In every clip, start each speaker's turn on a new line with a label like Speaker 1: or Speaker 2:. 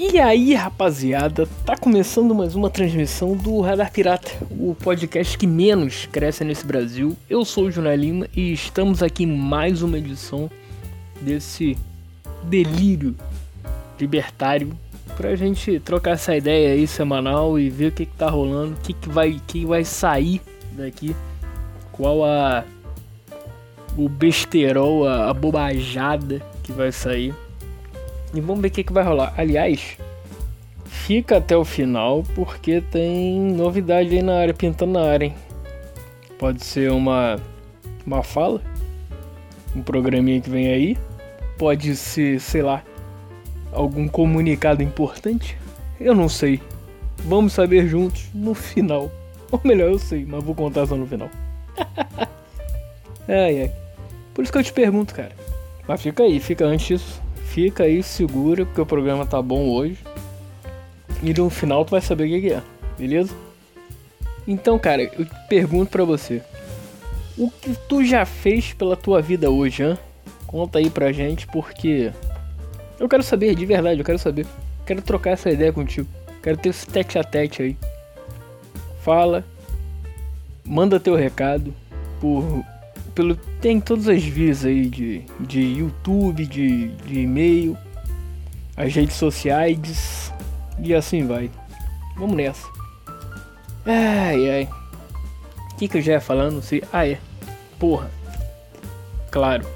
Speaker 1: E aí, rapaziada, tá começando mais uma transmissão do Radar Pirata, o podcast que menos cresce nesse Brasil. Eu sou o Junai Lima e estamos aqui em mais uma edição desse delírio libertário pra gente trocar essa ideia aí semanal e ver o que, que tá rolando, o que, que, vai, que vai sair daqui, qual a o besterol, a, a bobajada que vai sair. E vamos ver o que, que vai rolar. Aliás, fica até o final porque tem novidade aí na área, pintando na área, hein? Pode ser uma, uma fala, um programinha que vem aí. Pode ser, sei lá, algum comunicado importante. Eu não sei. Vamos saber juntos no final. Ou melhor, eu sei, mas vou contar só no final. ai, ai. Por isso que eu te pergunto, cara. Mas fica aí, fica antes disso fica aí, segura, porque o programa tá bom hoje. E no final tu vai saber o que, é, beleza? Então, cara, eu pergunto pra você: O que tu já fez pela tua vida hoje, hein? Conta aí pra gente, porque eu quero saber, de verdade, eu quero saber. Quero trocar essa ideia contigo. Quero ter esse tete a tete aí. Fala, manda teu recado por pelo tem todas as vias aí de, de YouTube, de, de e-mail, as redes sociais e assim vai. Vamos nessa. Ai ai. O que, que eu já ia falando? Se... Ah é. Porra. Claro.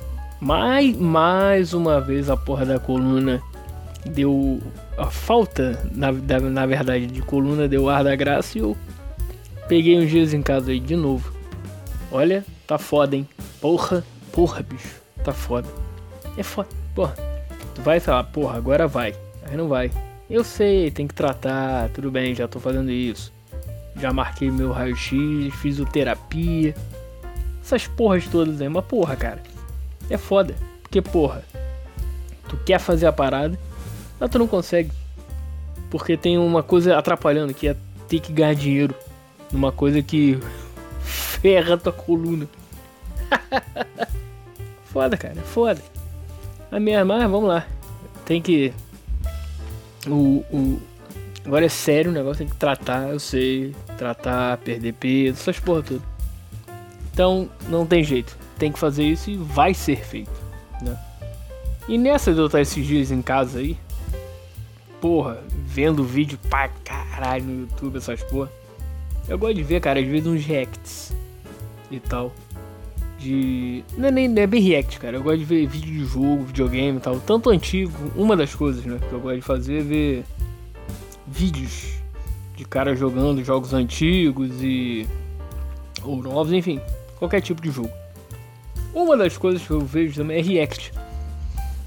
Speaker 1: Mais, mais uma vez a porra da coluna deu. A falta, na, na verdade, de coluna deu ar da graça e eu peguei uns dias em casa aí de novo. Olha, Tá foda, hein? Porra, porra, bicho. Tá foda. É foda. Porra. Tu vai falar, porra, agora vai. Aí não vai. Eu sei, tem que tratar. Tudo bem, já tô fazendo isso. Já marquei meu raio-x, fisioterapia. Essas porras todas aí. Mas porra, cara. É foda. Porque, porra. Tu quer fazer a parada, mas tu não consegue. Porque tem uma coisa atrapalhando, que é ter que ganhar dinheiro. Numa coisa que ferra tua coluna. foda, cara, foda. A minha mas vamos lá. Tem que. O, o. Agora é sério o negócio, tem que tratar, eu sei. Tratar, perder peso, essas porra tudo. Então, não tem jeito. Tem que fazer isso e vai ser feito. Né? E nessa de eu estar esses dias em casa aí, porra, vendo vídeo pra caralho no YouTube, essas porra. Eu gosto de ver, cara, às vezes uns reacts e tal. De. Não é nem é bem react, cara. Eu gosto de ver vídeo de jogo, videogame e tal. Tanto antigo, uma das coisas né, que eu gosto de fazer é ver vídeos de cara jogando jogos antigos e. ou novos, enfim, qualquer tipo de jogo. Uma das coisas que eu vejo também é react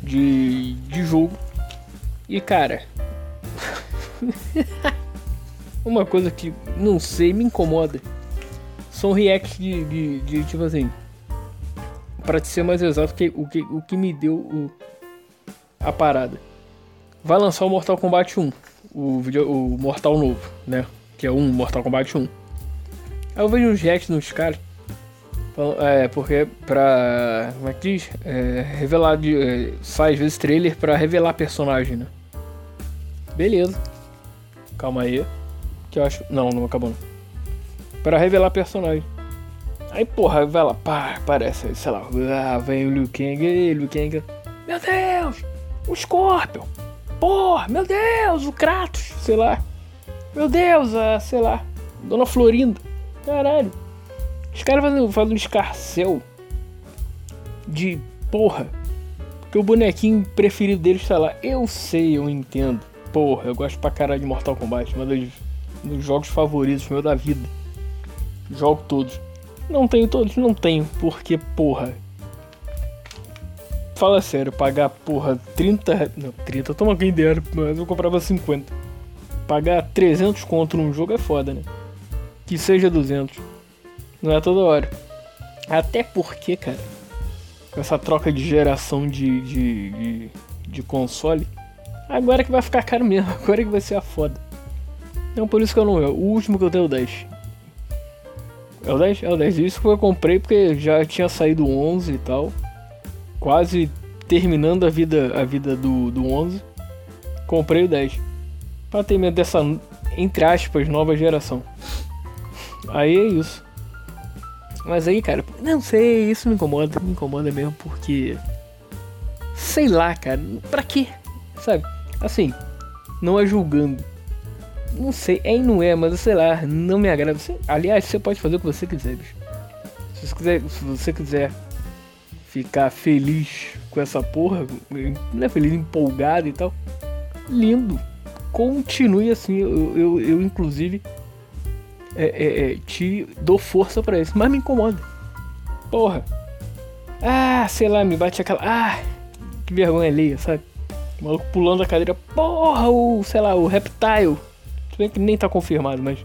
Speaker 1: de, de jogo. E cara. uma coisa que não sei, me incomoda são reacts de, de, de, tipo assim. Pra ser mais exato, que, o, que, o que me deu o, a parada. Vai lançar o Mortal Kombat 1, o, video, o Mortal novo, né? Que é um Mortal Kombat 1. Aí eu vejo uns reacts nos caras. É, porque pra. Como é que diz? É, revelar. De, é, sai às vezes trailer pra revelar personagem, né? Beleza. Calma aí. Que eu acho. Não, não acabou não para revelar personagem. Aí, porra, vai lá, pá, aparece, sei lá, ah, vem o Liu Kang, e Liu Kang, meu Deus, o Scorpion, porra, meu Deus, o Kratos, sei lá, meu Deus, a, sei lá, Dona Florinda, caralho. Os caras fazem, um escarcel de porra, que o bonequinho preferido deles, sei lá, eu sei, eu entendo, porra, eu gosto pra caralho de Mortal Kombat, um dos, um dos jogos favoritos meu da vida. Jogo todos. Não tenho todos? Não tenho, porque porra. Fala sério, pagar porra 30. Não, 30 toma quem der, mas eu comprava 50. Pagar 300 conto num jogo é foda, né? Que seja 200. Não é toda hora. Até porque, cara, essa troca de geração de, de, de, de console, agora que vai ficar caro mesmo, agora que vai ser a foda. Então por isso que eu não. O último que eu tenho é o 10. É o 10? É o 10. Isso que eu comprei porque já tinha saído o 11 e tal. Quase terminando a vida, a vida do, do 11. Comprei o 10. Pra ter medo dessa, entre aspas, nova geração. Aí é isso. Mas aí, cara, não sei, isso me incomoda, me incomoda mesmo porque. Sei lá, cara, pra quê? Sabe? Assim, não é julgando. Não sei, é e não é, mas sei lá, não me agrada. Você, aliás, você pode fazer o que você quiser, bicho. Se você quiser, se você quiser ficar feliz com essa porra, não é feliz, empolgado e tal, lindo. Continue assim, eu, eu, eu inclusive é, é, é, te dou força para isso, mas me incomoda. Porra. Ah, sei lá, me bate aquela. Ah, que vergonha alheia, sabe? O maluco pulando a cadeira. Porra, o, sei lá, o Reptile. Tudo bem que nem tá confirmado, mas.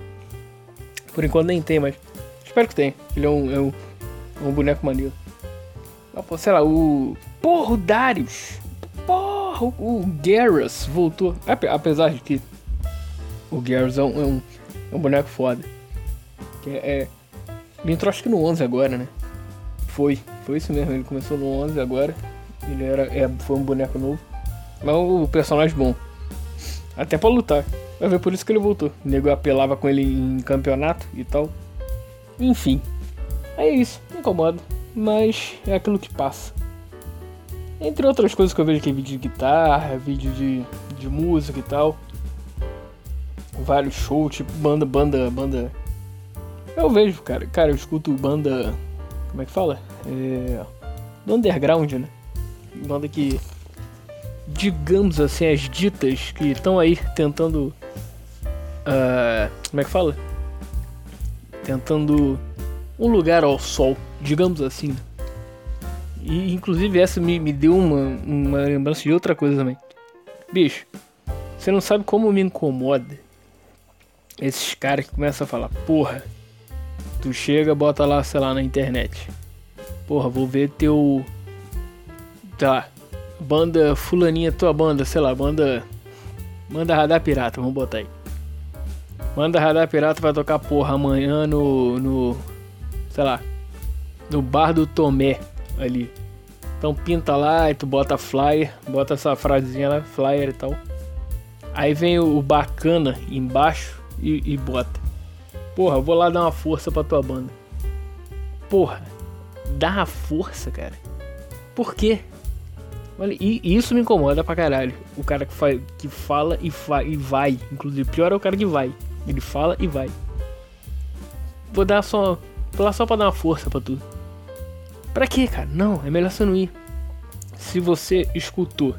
Speaker 1: Por enquanto nem tem, mas. Espero que tenha. Ele é um, é um, é um boneco maneiro. Ah, pô, sei lá, o. Porra, o Darius. Porra, o, Garrus voltou. Apesar de que. O Garrus é um, é um, é um boneco foda. Que é, é. Ele entrou acho que no 11 agora, né? Foi, foi isso mesmo. Ele começou no 11 agora. Ele era, é, foi um boneco novo. Mas o personagem bom. Até pra lutar. Vai ver por isso que ele voltou. O nego apelava com ele em campeonato e tal. Enfim. É isso. Me incomoda. Mas é aquilo que passa. Entre outras coisas que eu vejo aqui, vídeo de guitarra, vídeo de, de música e tal. Vários shows, tipo banda, banda, banda eu vejo, cara. Cara, eu escuto banda. Como é que fala? É. Do underground, né? Banda que. Digamos assim, as ditas que estão aí tentando. Uh, como é que fala? Tentando um lugar ao sol, digamos assim. E inclusive essa me, me deu uma, uma lembrança de outra coisa também. Bicho, você não sabe como me incomoda esses caras que começam a falar, porra, Tu chega, bota lá, sei lá, na internet. Porra, vou ver teu. Tá. Banda fulaninha, tua banda, sei lá, banda. Manda Radar Pirata, vamos botar aí. Manda Radar Pirata vai tocar porra amanhã no. no. sei lá. No bar do Tomé ali. Então pinta lá e tu bota flyer, bota essa frasezinha lá, flyer e tal. Aí vem o bacana embaixo e, e bota. Porra, vou lá dar uma força pra tua banda. Porra, dá uma força, cara. Por quê? Olha, e isso me incomoda pra caralho. O cara que, faz, que fala e, fa e vai. Inclusive, pior é o cara que vai. Ele fala e vai. Vou dar só. Vou lá só pra dar uma força pra tu. Pra quê, cara? Não, é melhor você não ir. Se você escutou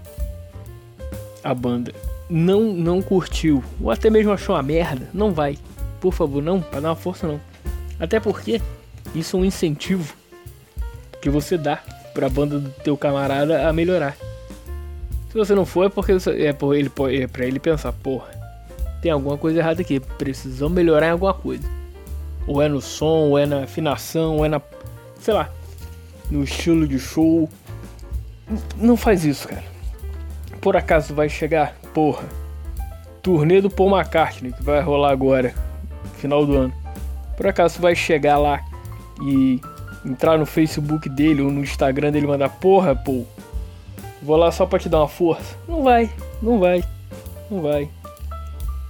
Speaker 1: a banda, não não curtiu, ou até mesmo achou uma merda, não vai. Por favor, não, para dar uma força não. Até porque isso é um incentivo que você dá para a banda do teu camarada a melhorar. Se você não for é porque é por ele é para ele pensar, porra, tem alguma coisa errada aqui, precisamos melhorar em alguma coisa. Ou é no som, ou é na afinação, ou é na sei lá, no estilo de show. Não faz isso, cara. Por acaso vai chegar, porra, turnê do Paul McCartney que vai rolar agora final do ano. Por acaso vai chegar lá e entrar no Facebook dele ou no Instagram dele e mandar porra, pô. Vou lá só pra te dar uma força. Não vai, não vai, não vai.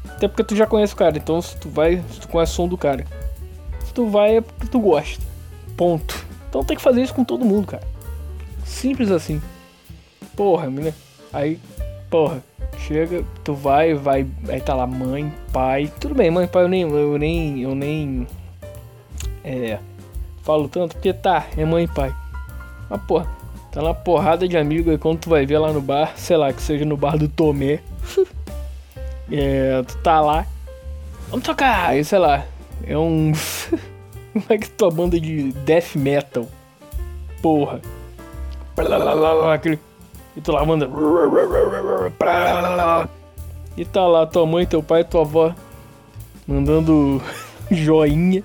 Speaker 1: Até porque tu já conhece o cara, então se tu vai, se tu conhece o som do cara. Se tu vai é porque tu gosta. Ponto. Então tem que fazer isso com todo mundo, cara. Simples assim. Porra, menina. Aí, porra. Chega, tu vai, vai, aí tá lá mãe, pai. Tudo bem, mãe, pai, eu nem, eu nem, eu nem é, falo tanto, porque tá, é mãe e pai. Mas porra, tá uma porrada de amigo aí quando tu vai ver lá no bar, sei lá, que seja no bar do Tomé. é, tu tá lá, vamos tocar, aí sei lá, é um. Como é que tua banda de death metal? Porra. Aquele e tu lá manda. E tá lá tua mãe, teu pai, tua avó mandando joinha.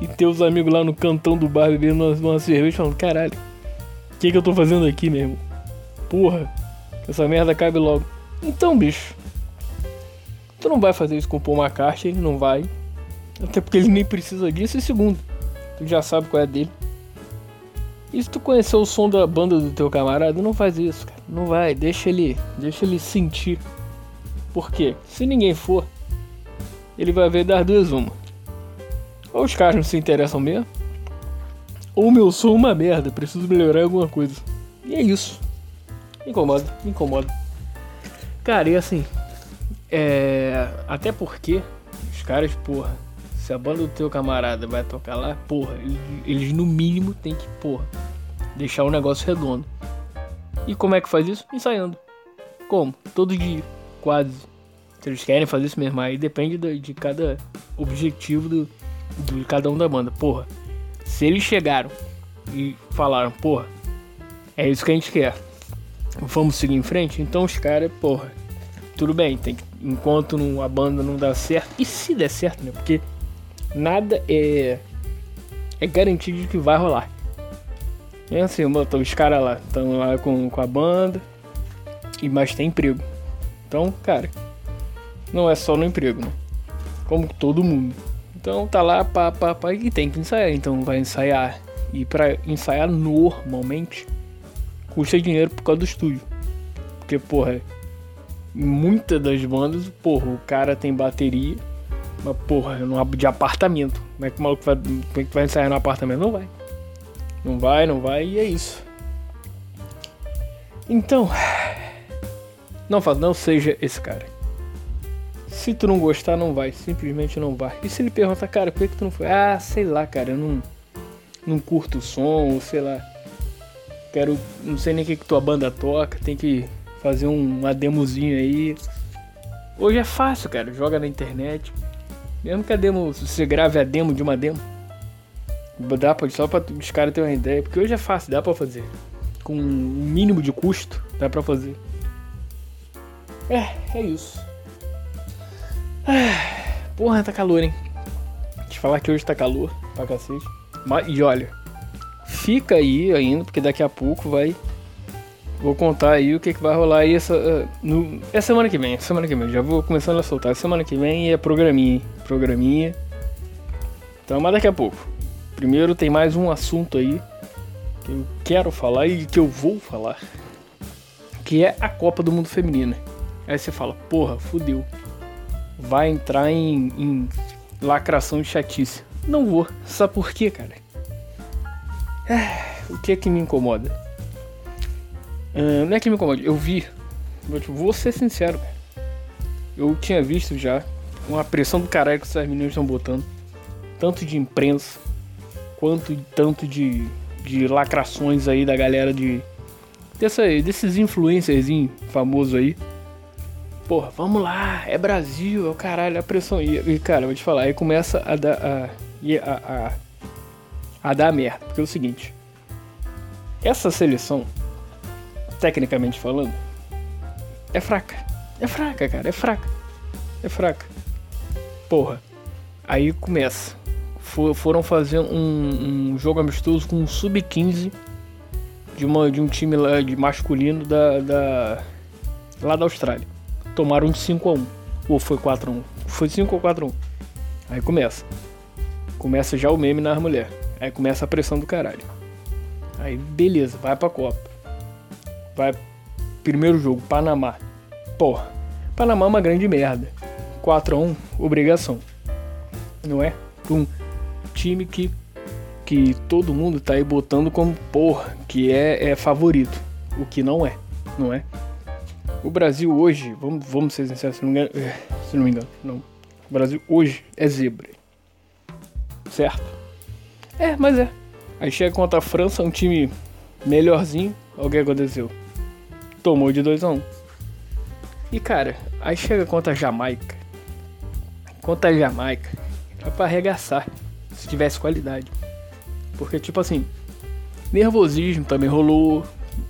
Speaker 1: E teus amigos lá no cantão do bar bebendo uma, uma cerveja falando, caralho, o que, que eu tô fazendo aqui, mesmo? Porra, essa merda cabe logo. Então, bicho, tu não vai fazer isso com o Paul McCartney, não vai. Até porque ele nem precisa disso. E segundo, tu já sabe qual é dele. E se tu conhecer o som da banda do teu camarada, não faz isso, cara. Não vai, deixa ele, deixa ele sentir. Por quê? Se ninguém for, ele vai ver das duas uma. Ou os caras não se interessam mesmo, ou meu som é uma merda, preciso melhorar alguma coisa. E é isso. Me incomoda, me incomoda. Cara, e assim, é. Até porque os caras, porra, se a banda do teu camarada vai tocar lá, porra, eles, eles no mínimo tem que, porra, deixar o negócio redondo. E como é que faz isso? Ensaiando. Como? Todo dia, quase. Se eles querem fazer isso mesmo, aí depende de, de cada objetivo do, de cada um da banda. Porra, se eles chegaram e falaram, porra, é isso que a gente quer, vamos seguir em frente, então os caras, porra, tudo bem, tem que, enquanto não, a banda não dá certo, e se der certo, né? Porque nada é, é garantido de que vai rolar. É assim, os caras lá estão lá com, com a banda, e mas tem emprego. Então, cara, não é só no emprego, né? Como todo mundo. Então tá lá, pá, pá, pá, e tem que ensaiar. Então vai ensaiar. E para ensaiar normalmente custa dinheiro por causa do estúdio. Porque, porra, muitas das bandas, porra, o cara tem bateria, mas porra, de apartamento. Como é que o maluco vai, como é que vai ensaiar no apartamento? Não vai. Não vai, não vai, e é isso. Então, não não seja esse cara. Se tu não gostar, não vai, simplesmente não vai. E se ele pergunta, cara, por que, que tu não foi? Ah, sei lá, cara, eu não, não curto o som, ou sei lá. Quero, não sei nem o que, que tua banda toca, tem que fazer um, uma demozinho aí. Hoje é fácil, cara, joga na internet. Mesmo que a demo, você grave a demo de uma demo, Dá pra, só pra os caras terem uma ideia, porque hoje é fácil, dá pra fazer. Com um mínimo de custo, dá pra fazer. É, é isso. Porra, tá calor, hein? Te falar que hoje tá calor pra cacete. Mas, e olha, fica aí ainda, porque daqui a pouco vai. Vou contar aí o que, que vai rolar aí essa, uh, no, é semana que vem. Semana que vem, já vou começando a soltar. Semana que vem é programinha, programinha. Então, mas daqui a pouco. Primeiro tem mais um assunto aí que eu quero falar e que eu vou falar, que é a Copa do Mundo Feminina. Aí você fala, porra, fudeu. Vai entrar em, em lacração de chatice. Não vou. Sabe por quê, cara? É, o que é que me incomoda? Uh, não é que me incomoda, eu vi. Vou ser sincero, cara. Eu tinha visto já uma pressão do caralho que essas meninas estão botando. Tanto de imprensa, quanto tanto de, de lacrações aí da galera de. Dessa, desses influencers famosos aí. Porra, vamos lá, é Brasil, é o caralho, a pressão. E, e cara, vou te falar, aí começa a dar. A, a, a, a dar merda. Porque é o seguinte. Essa seleção, tecnicamente falando, é fraca. É fraca, cara, é fraca. É fraca. Porra. Aí começa for, foram fazer um, um, jogo amistoso com um sub-15 de, de um time lá de masculino da, da, lá da Austrália. Tomaram de 5 a 1 Ou foi 4 a 1 Foi 5 ou 4 a 1 Aí começa. Começa já o meme nas mulheres. Aí começa a pressão do caralho. Aí beleza, vai pra Copa. Vai. Primeiro jogo, Panamá. Porra, Panamá é uma grande merda. 4 a 1 obrigação. Não é? Pum time que, que todo mundo tá aí botando como porra, que é, é favorito. O que não é, não é? O Brasil hoje, vamos, vamos ser sinceros, se não, me engano, é, se não me engano, não. O Brasil hoje é zebra. Certo? É, mas é. Aí chega contra a França, um time melhorzinho. Olha o que aconteceu. Tomou de 2 a 1 um. E cara, aí chega contra a Jamaica. Contra a Jamaica. É pra arregaçar se tivesse qualidade. Porque, tipo assim, nervosismo também rolou,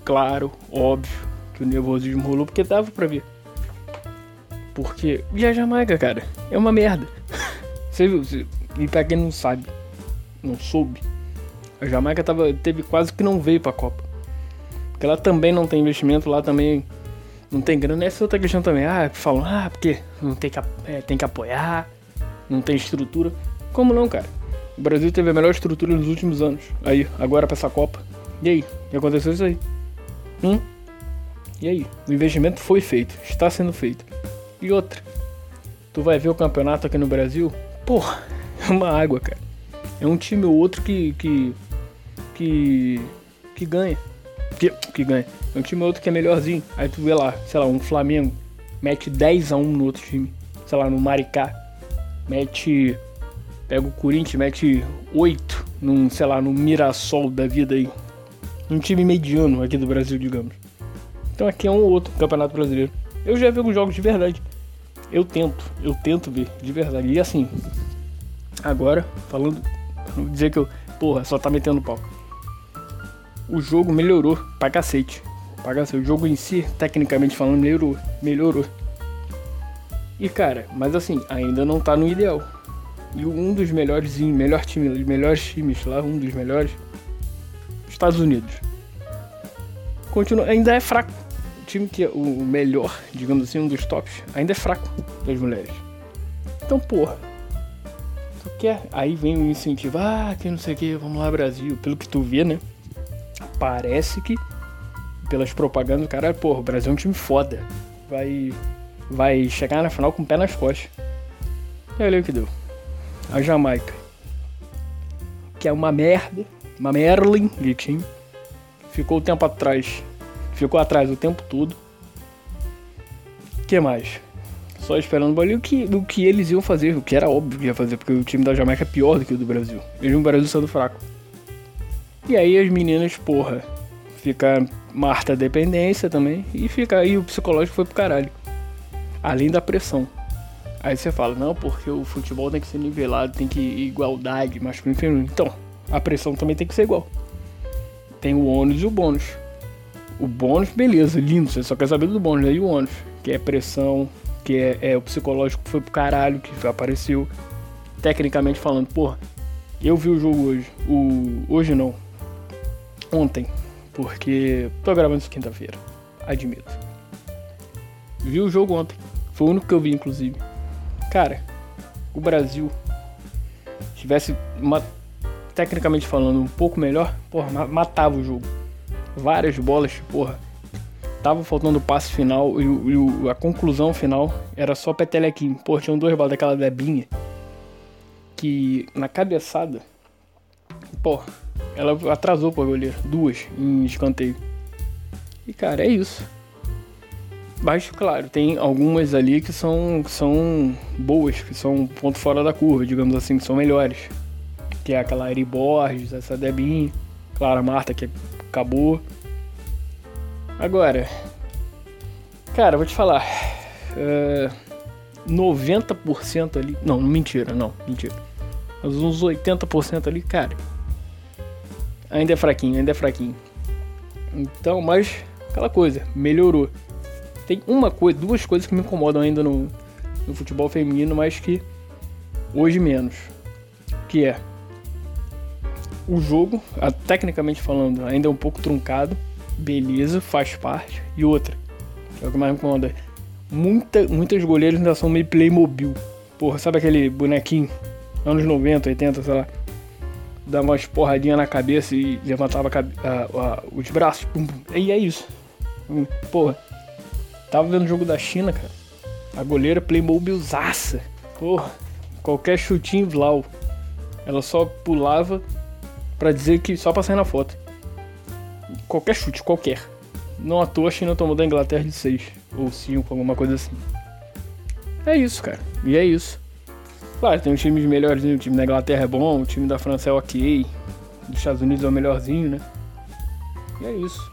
Speaker 1: claro, óbvio que o nervosismo rolou, porque dava pra ver. Porque, e a Jamaica, cara, é uma merda. Você viu? E pra quem não sabe, não soube, a Jamaica tava, teve quase que não veio pra Copa. Porque ela também não tem investimento, lá também não tem grana. Essa é outra questão também. Ah, falam, ah, porque não tem que, é, tem que apoiar, não tem estrutura. Como não, cara? O Brasil teve a melhor estrutura nos últimos anos. Aí, agora pra essa Copa. E aí? E aconteceu isso aí? Hum? E aí? O investimento foi feito, está sendo feito. E outra, tu vai ver o campeonato aqui no Brasil, porra, é uma água, cara. É um time ou outro que. que. que. que ganha. Que, que ganha. É um time ou outro que é melhorzinho. Aí tu vê lá, sei lá, um Flamengo mete 10 a 1 no outro time. Sei lá, no Maricá. Mete. Pega o Corinthians, mete 8 num, sei lá, no Mirassol da vida aí. Um time mediano aqui do Brasil, digamos. Então aqui é um ou outro campeonato brasileiro. Eu já vi alguns jogos de verdade. Eu tento, eu tento ver de verdade. E assim, agora, falando, não dizer que eu, porra, só tá metendo pau. O jogo melhorou pra cacete. Pra cacete. O jogo em si, tecnicamente falando, melhorou. Melhorou. E cara, mas assim, ainda não tá no ideal. E um dos melhores, melhor time, os melhores times lá, um dos melhores, Estados Unidos. Continua, ainda é fraco. Time que é o melhor, digamos assim, um dos tops, ainda é fraco das mulheres. Então, porra. Tu quer? Aí vem o incentivo, ah, que não sei o que, vamos lá, Brasil. Pelo que tu vê, né? Parece que, pelas propagandas, o cara, porra, o Brasil é um time foda. Vai, vai chegar na final com o pé nas costas. E olha o que deu a Jamaica, que é uma merda, uma Merlin de time. Ficou o tempo atrás, ficou atrás o tempo todo. que mais? Só esperando o que, o que eles iam fazer, o que era óbvio que ia fazer, porque o time da Jamaica é pior do que o do Brasil. Eles o Brasil sendo fraco. E aí as meninas, porra, fica Marta dependência também, e fica aí o psicológico foi pro caralho. Além da pressão. Aí você fala, não, porque o futebol tem que ser nivelado, tem que igualdade, masculino e feminino. Então, a pressão também tem que ser igual. Tem o ônus e o bônus. O bônus, beleza, lindo, você só quer saber do bônus, aí o ônus, que é pressão, que é, é, o psicológico que foi pro caralho, que apareceu. Tecnicamente falando, porra, eu vi o jogo hoje. O. Hoje não. Ontem. Porque. Tô gravando isso quinta-feira. Admito. Vi o jogo ontem. Foi o único que eu vi, inclusive. Cara, o Brasil tivesse uma, tecnicamente falando um pouco melhor, porra, matava o jogo. Várias bolas, porra. Tava faltando o passe final e, e a conclusão final era só petelequim. Porra, tinham duas bolas daquela debinha que na cabeçada, porra, ela atrasou pro goleiro. Duas em escanteio. E cara, é isso. Mas, claro, tem algumas ali que são, que são boas, que são ponto fora da curva, digamos assim, que são melhores. Que é aquela Ari Borges, essa Debinha, Clara Marta, que acabou. Agora, cara, vou te falar. É, 90% ali. Não, mentira, não, mentira. Mas uns 80% ali, cara. Ainda é fraquinho, ainda é fraquinho. Então, mas aquela coisa, melhorou. Tem uma coisa, duas coisas que me incomodam ainda no, no futebol feminino, mas que hoje menos. Que é o jogo, tecnicamente falando, ainda é um pouco truncado. Beleza, faz parte. E outra, é o que mais me incomoda. Muita, muitas goleiras ainda são meio Playmobil. Porra, sabe aquele bonequinho? Anos 90, 80, sei lá. Dava umas porradinhas na cabeça e levantava a, a, a, os braços. Pum, pum. E é isso. Porra, Tava vendo o jogo da China, cara. A goleira Playmobilzaça. Porra, qualquer chutinho Vlau. Ela só pulava para dizer que só pra sair na foto. Qualquer chute, qualquer. Não à toa a China tomou da Inglaterra de 6 ou 5, alguma coisa assim. É isso, cara. E é isso. Claro, tem uns times melhores. O time da Inglaterra é bom, o time da França é ok. Dos Estados Unidos é o melhorzinho, né? E é isso.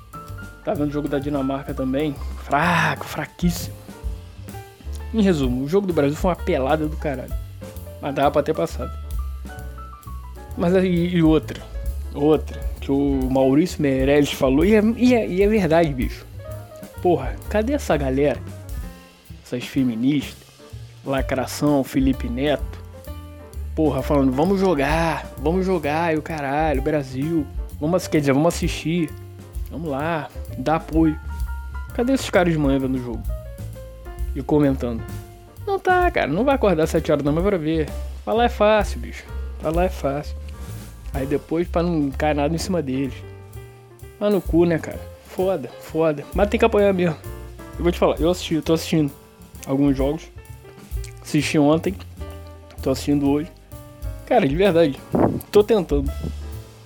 Speaker 1: Tá vendo o jogo da Dinamarca também? Fraco, fraquíssimo. Em resumo, o jogo do Brasil foi uma pelada do caralho. Mas dava pra ter passado. Mas e outra. Outra. Que o Maurício Meirelles falou. E é, e, é, e é verdade, bicho. Porra, cadê essa galera? Essas feministas. Lacração, Felipe Neto. Porra, falando, vamos jogar, vamos jogar, e o caralho, Brasil. Vamos, quer dizer, vamos assistir. Vamos lá, dá apoio. Cadê esses caras de manhã vendo o jogo? E comentando. Não tá, cara, não vai acordar às 7 horas da manhã pra ver. Falar é fácil, bicho. Falar é fácil. Aí depois pra não cair nada em cima deles. Mas no cu, né, cara? Foda, foda. Mas tem que apoiar mesmo. Eu vou te falar, eu assisti, eu tô assistindo alguns jogos. Assisti ontem. Tô assistindo hoje. Cara, de verdade. Tô tentando.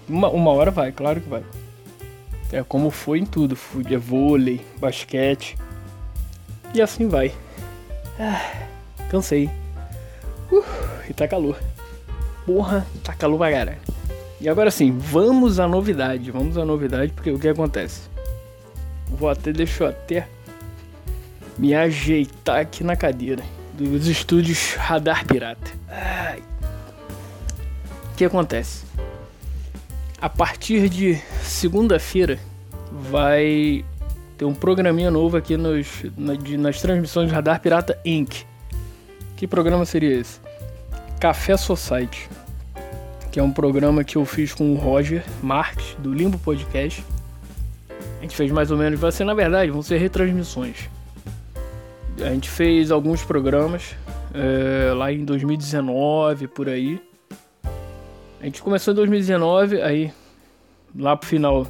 Speaker 1: Uma, uma hora vai, claro que vai. É como foi em tudo. É vôlei, basquete. E assim vai. Ah, cansei. Uh, e tá calor. Porra, tá calor pra caralho. E agora sim, vamos à novidade. Vamos à novidade, porque o que acontece? Vou até, deixa eu até me ajeitar aqui na cadeira dos estúdios Radar Pirata. Ai. O que acontece? A partir de segunda-feira vai ter um programinha novo aqui nos, na, de, nas transmissões Radar Pirata Inc. Que programa seria esse? Café Society, que é um programa que eu fiz com o Roger Marques, do Limbo Podcast. A gente fez mais ou menos, vai ser na verdade, vão ser retransmissões. A gente fez alguns programas é, lá em 2019, por aí. A gente começou em 2019, aí lá pro final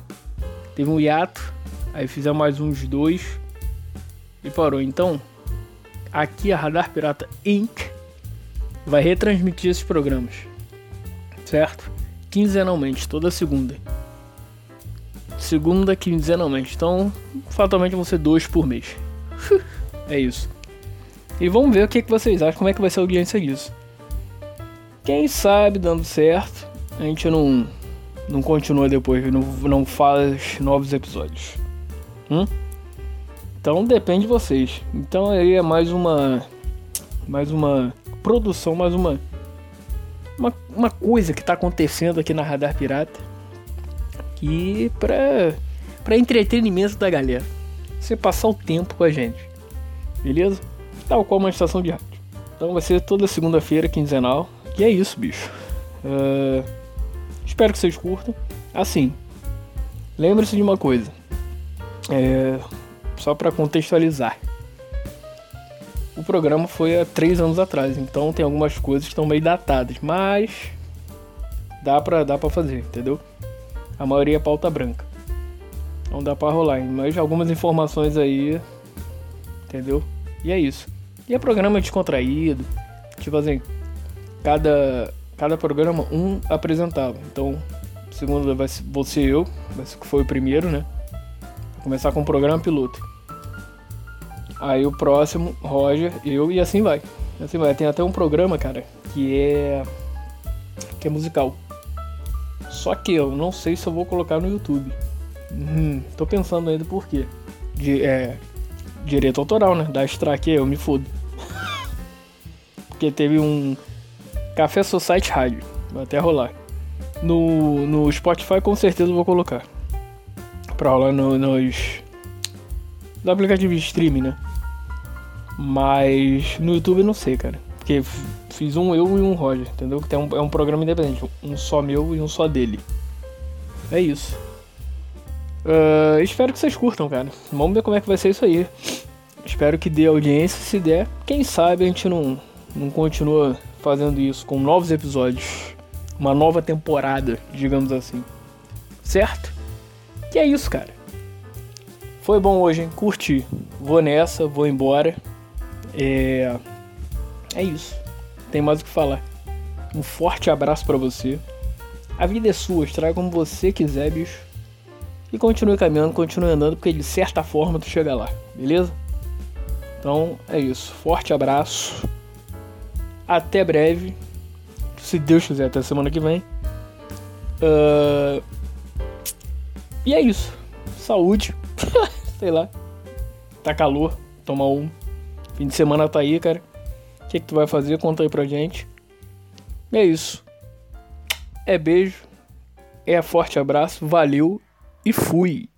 Speaker 1: teve um hiato, aí fizemos mais uns dois e parou. Então, aqui a Radar Pirata Inc. vai retransmitir esses programas, certo? Quinzenalmente, toda segunda. Segunda, quinzenalmente. Então, fatalmente vão ser dois por mês. É isso. E vamos ver o que, vocês acham, como é que vai ser a audiência disso. Quem sabe dando certo, a gente não, não continua depois, não, não faz novos episódios. Hum? Então depende de vocês. Então aí é mais uma. Mais uma produção, mais uma. Uma, uma coisa que está acontecendo aqui na Radar Pirata. Que pra, pra entretenimento da galera. Você passar o tempo com a gente beleza? Tal qual uma estação de rádio. Então vai ser toda segunda-feira, quinzenal. E é isso, bicho. Uh, espero que vocês curtam. Assim, lembre-se de uma coisa. É, só para contextualizar. O programa foi há três anos atrás, então tem algumas coisas que estão meio datadas, mas dá pra, dá pra fazer, entendeu? A maioria é pauta branca. Não dá pra rolar, mas algumas informações aí entendeu? E é isso. E é programa descontraído, tipo assim, cada, cada programa um apresentava. Então, segundo vai ser, vou ser eu, vai ser que foi o primeiro, né? Vou começar com o programa piloto. Aí o próximo, Roger, eu e assim vai. Assim vai. Tem até um programa, cara, que é que é musical. Só que eu não sei se eu vou colocar no YouTube. Hum, tô pensando ainda por quê. De, é, direito autoral, né? Da aqui, eu me fodo. Porque teve um Café Society Rádio, vai até rolar. No, no Spotify com certeza vou colocar. Pra rolar no, nos. No aplicativo de streaming, né? Mas no YouTube não sei, cara. Porque fiz um eu e um Roger, entendeu? Que tem um, é um programa independente. Um só meu e um só dele. É isso. Uh, espero que vocês curtam, cara. Vamos ver como é que vai ser isso aí. Espero que dê audiência. Se der, quem sabe a gente não, não continua fazendo isso com novos episódios. Uma nova temporada, digamos assim. Certo? E é isso, cara. Foi bom hoje, hein? Curti. Vou nessa, vou embora. É. É isso. Tem mais o que falar. Um forte abraço para você. A vida é sua, estraga como você quiser, bicho. E continue caminhando, continue andando, porque de certa forma tu chega lá, beleza? Então é isso. Forte abraço. Até breve. Se Deus quiser, até semana que vem. Uh... E é isso. Saúde. Sei lá. Tá calor. Toma um. Fim de semana tá aí, cara. O que, que tu vai fazer? Conta aí pra gente. E é isso. É beijo. É forte abraço. Valeu e fui!